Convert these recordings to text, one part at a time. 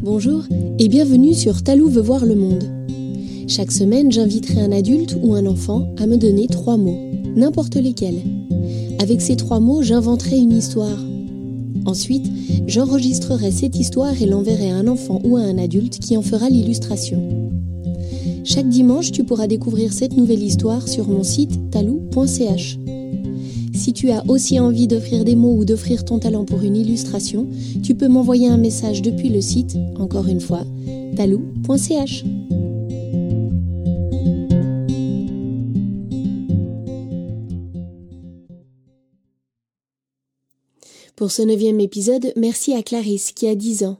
Bonjour et bienvenue sur Talou veut voir le monde. Chaque semaine, j'inviterai un adulte ou un enfant à me donner trois mots, n'importe lesquels. Avec ces trois mots, j'inventerai une histoire. Ensuite, j'enregistrerai cette histoire et l'enverrai à un enfant ou à un adulte qui en fera l'illustration. Chaque dimanche, tu pourras découvrir cette nouvelle histoire sur mon site talou.ch. Si tu as aussi envie d'offrir des mots ou d'offrir ton talent pour une illustration, tu peux m'envoyer un message depuis le site, encore une fois, talou.ch. Pour ce neuvième épisode, merci à Clarisse qui a 10 ans.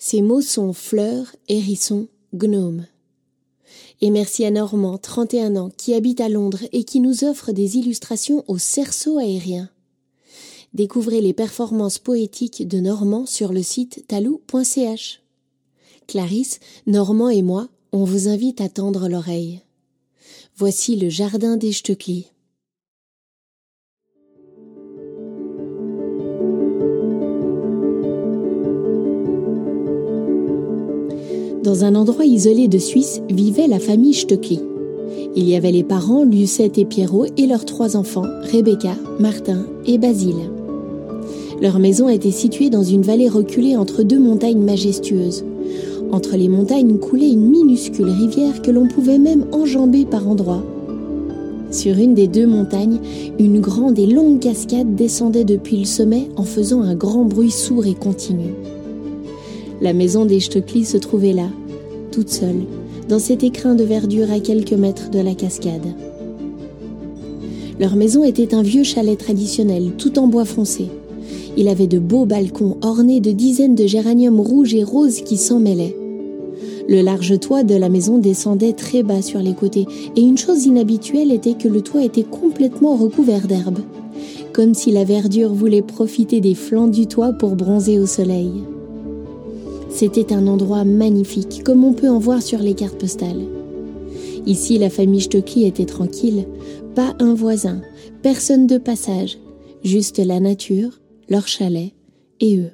Ses mots sont fleurs, hérisson, gnome. Et merci à Normand, 31 ans, qui habite à Londres et qui nous offre des illustrations au cerceau aérien. Découvrez les performances poétiques de Normand sur le site talou.ch. Clarisse, Normand et moi, on vous invite à tendre l'oreille. Voici le jardin des. Dans un endroit isolé de Suisse vivait la famille Stöckli. Il y avait les parents Lucette et Pierrot et leurs trois enfants, Rebecca, Martin et Basile. Leur maison était située dans une vallée reculée entre deux montagnes majestueuses. Entre les montagnes coulait une minuscule rivière que l'on pouvait même enjamber par endroits. Sur une des deux montagnes, une grande et longue cascade descendait depuis le sommet en faisant un grand bruit sourd et continu. La maison des Stöckli se trouvait là, toute seule, dans cet écrin de verdure à quelques mètres de la cascade. Leur maison était un vieux chalet traditionnel, tout en bois foncé. Il avait de beaux balcons ornés de dizaines de géraniums rouges et roses qui s'en mêlaient. Le large toit de la maison descendait très bas sur les côtés, et une chose inhabituelle était que le toit était complètement recouvert d'herbe, comme si la verdure voulait profiter des flancs du toit pour bronzer au soleil. C'était un endroit magnifique, comme on peut en voir sur les cartes postales. Ici, la famille Stöckli était tranquille, pas un voisin, personne de passage, juste la nature, leur chalet et eux.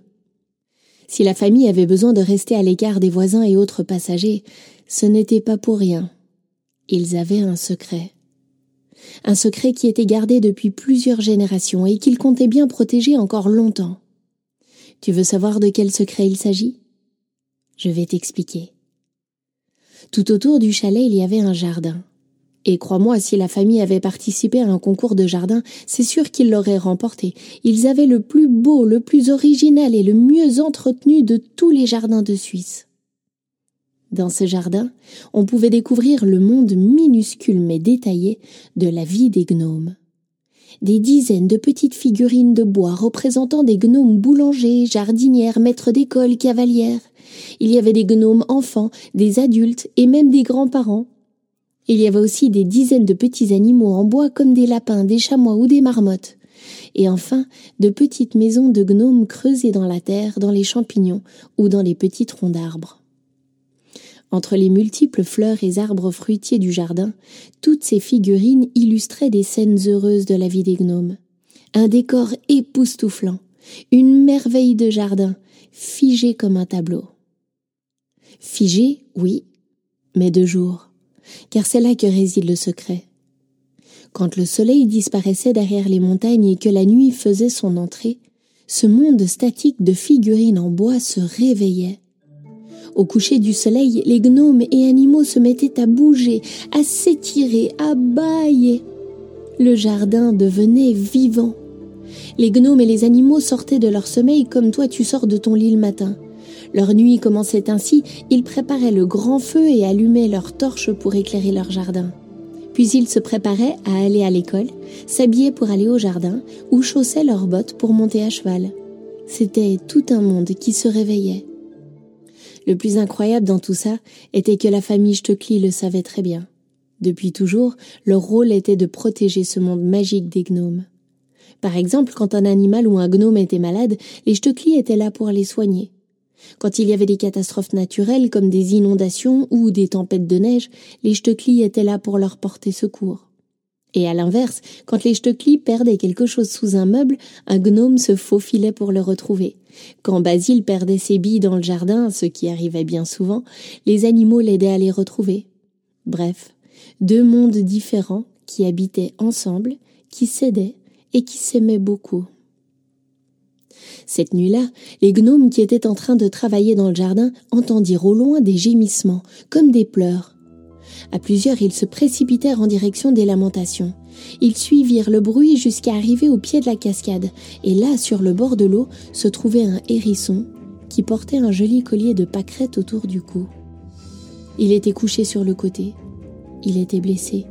Si la famille avait besoin de rester à l'écart des voisins et autres passagers, ce n'était pas pour rien. Ils avaient un secret. Un secret qui était gardé depuis plusieurs générations et qu'ils comptaient bien protéger encore longtemps. Tu veux savoir de quel secret il s'agit? Je vais t'expliquer. Tout autour du chalet, il y avait un jardin. Et crois-moi, si la famille avait participé à un concours de jardin, c'est sûr qu'ils l'auraient remporté. Ils avaient le plus beau, le plus original et le mieux entretenu de tous les jardins de Suisse. Dans ce jardin, on pouvait découvrir le monde minuscule mais détaillé de la vie des gnomes. Des dizaines de petites figurines de bois représentant des gnomes boulangers, jardinières, maîtres d'école, cavalières, il y avait des gnomes enfants, des adultes et même des grands-parents. Il y avait aussi des dizaines de petits animaux en bois comme des lapins, des chamois ou des marmottes. Et enfin, de petites maisons de gnomes creusées dans la terre, dans les champignons ou dans les petits troncs d'arbres. Entre les multiples fleurs et arbres fruitiers du jardin, toutes ces figurines illustraient des scènes heureuses de la vie des gnomes. Un décor époustouflant, une merveille de jardin, figé comme un tableau. Figé, oui, mais de jour, car c'est là que réside le secret. Quand le soleil disparaissait derrière les montagnes et que la nuit faisait son entrée, ce monde statique de figurines en bois se réveillait. Au coucher du soleil, les gnomes et animaux se mettaient à bouger, à s'étirer, à bâiller. Le jardin devenait vivant. Les gnomes et les animaux sortaient de leur sommeil comme toi tu sors de ton lit le matin. Leur nuit commençait ainsi, ils préparaient le grand feu et allumaient leurs torches pour éclairer leur jardin. Puis ils se préparaient à aller à l'école, s'habillaient pour aller au jardin ou chaussaient leurs bottes pour monter à cheval. C'était tout un monde qui se réveillait. Le plus incroyable dans tout ça était que la famille Stöckli le savait très bien. Depuis toujours, leur rôle était de protéger ce monde magique des gnomes. Par exemple, quand un animal ou un gnome était malade, les Stöckli étaient là pour les soigner. Quand il y avait des catastrophes naturelles comme des inondations ou des tempêtes de neige, les Stöckli étaient là pour leur porter secours. Et à l'inverse, quand les Stöckli perdaient quelque chose sous un meuble, un gnome se faufilait pour le retrouver. Quand Basile perdait ses billes dans le jardin, ce qui arrivait bien souvent, les animaux l'aidaient à les retrouver. Bref, deux mondes différents qui habitaient ensemble, qui s'aidaient et qui s'aimaient beaucoup. Cette nuit-là, les gnomes qui étaient en train de travailler dans le jardin entendirent au loin des gémissements, comme des pleurs. À plusieurs, ils se précipitèrent en direction des lamentations. Ils suivirent le bruit jusqu'à arriver au pied de la cascade, et là, sur le bord de l'eau, se trouvait un hérisson qui portait un joli collier de pâquerettes autour du cou. Il était couché sur le côté. Il était blessé.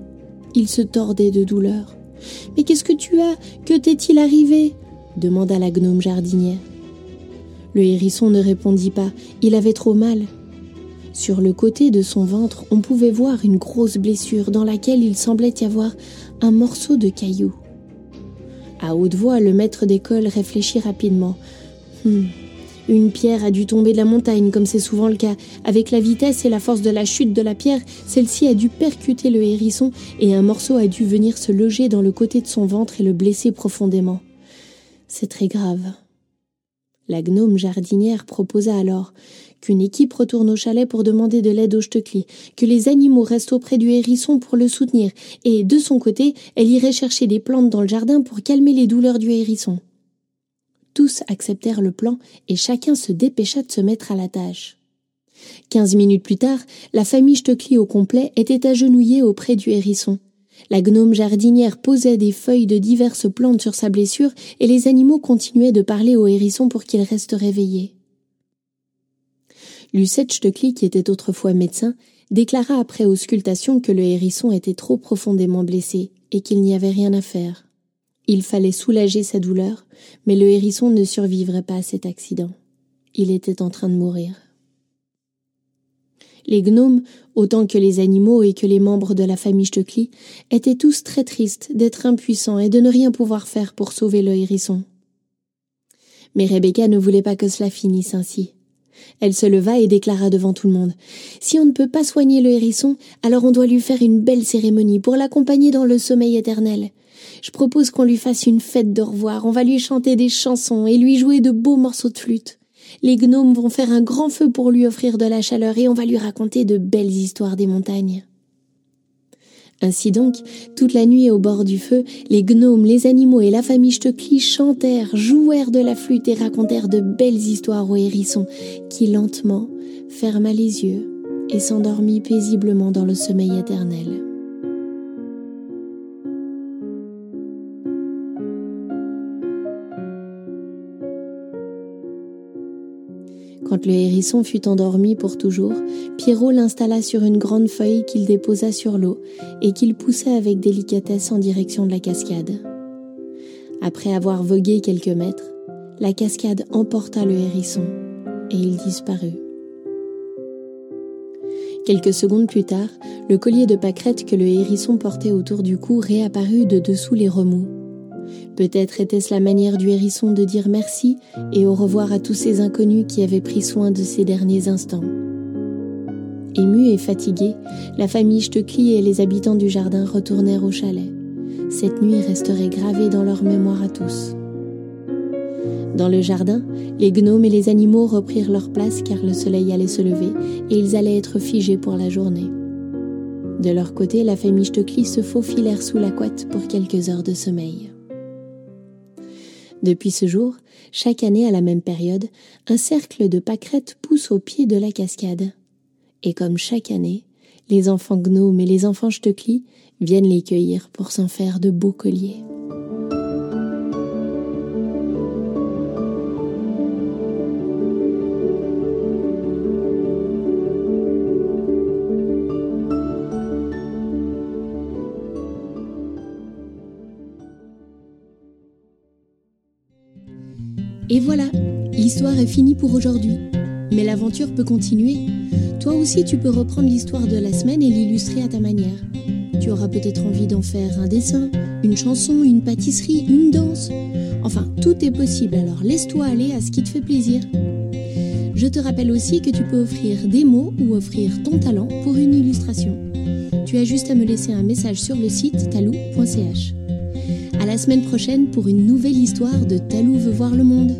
Il se tordait de douleur. Mais qu'est-ce que tu as? Que t'est-il arrivé? demanda la gnome jardinière. Le hérisson ne répondit pas, il avait trop mal. Sur le côté de son ventre, on pouvait voir une grosse blessure dans laquelle il semblait y avoir un morceau de caillou. À haute voix, le maître d'école réfléchit rapidement. Hum, une pierre a dû tomber de la montagne, comme c'est souvent le cas. Avec la vitesse et la force de la chute de la pierre, celle-ci a dû percuter le hérisson et un morceau a dû venir se loger dans le côté de son ventre et le blesser profondément. C'est très grave. La gnome jardinière proposa alors qu'une équipe retourne au chalet pour demander de l'aide au Stöckli, que les animaux restent auprès du hérisson pour le soutenir, et de son côté, elle irait chercher des plantes dans le jardin pour calmer les douleurs du hérisson. Tous acceptèrent le plan et chacun se dépêcha de se mettre à la tâche. Quinze minutes plus tard, la famille Stöckli au complet était agenouillée auprès du hérisson. La gnome jardinière posait des feuilles de diverses plantes sur sa blessure et les animaux continuaient de parler au hérisson pour qu'il reste réveillé. Lucette Stöckli, qui était autrefois médecin, déclara après auscultation que le hérisson était trop profondément blessé et qu'il n'y avait rien à faire. Il fallait soulager sa douleur, mais le hérisson ne survivrait pas à cet accident. Il était en train de mourir. Les gnomes, autant que les animaux et que les membres de la famille Stöckli, étaient tous très tristes d'être impuissants et de ne rien pouvoir faire pour sauver le hérisson. Mais Rebecca ne voulait pas que cela finisse ainsi. Elle se leva et déclara devant tout le monde. Si on ne peut pas soigner le hérisson, alors on doit lui faire une belle cérémonie pour l'accompagner dans le sommeil éternel. Je propose qu'on lui fasse une fête de revoir, on va lui chanter des chansons et lui jouer de beaux morceaux de flûte. Les gnomes vont faire un grand feu pour lui offrir de la chaleur et on va lui raconter de belles histoires des montagnes. Ainsi donc, toute la nuit au bord du feu, les gnomes, les animaux et la famille Stöckli chantèrent, jouèrent de la flûte et racontèrent de belles histoires au hérisson, qui lentement ferma les yeux et s'endormit paisiblement dans le sommeil éternel. Quand le hérisson fut endormi pour toujours, Pierrot l'installa sur une grande feuille qu'il déposa sur l'eau et qu'il poussa avec délicatesse en direction de la cascade. Après avoir vogué quelques mètres, la cascade emporta le hérisson et il disparut. Quelques secondes plus tard, le collier de pâquerettes que le hérisson portait autour du cou réapparut de dessous les remous. Peut-être était-ce la manière du hérisson de dire merci et au revoir à tous ces inconnus qui avaient pris soin de ces derniers instants. Émus et fatigués, la famille Stöckli et les habitants du jardin retournèrent au chalet. Cette nuit resterait gravée dans leur mémoire à tous. Dans le jardin, les gnomes et les animaux reprirent leur place car le soleil allait se lever et ils allaient être figés pour la journée. De leur côté, la famille Stöckli se faufilèrent sous la couette pour quelques heures de sommeil. Depuis ce jour, chaque année à la même période, un cercle de pâquerettes pousse au pied de la cascade. Et comme chaque année, les enfants gnomes et les enfants Stöckli viennent les cueillir pour s'en faire de beaux colliers. L'histoire est finie pour aujourd'hui. Mais l'aventure peut continuer. Toi aussi, tu peux reprendre l'histoire de la semaine et l'illustrer à ta manière. Tu auras peut-être envie d'en faire un dessin, une chanson, une pâtisserie, une danse. Enfin, tout est possible, alors laisse-toi aller à ce qui te fait plaisir. Je te rappelle aussi que tu peux offrir des mots ou offrir ton talent pour une illustration. Tu as juste à me laisser un message sur le site talou.ch. À la semaine prochaine pour une nouvelle histoire de Talou veut voir le monde.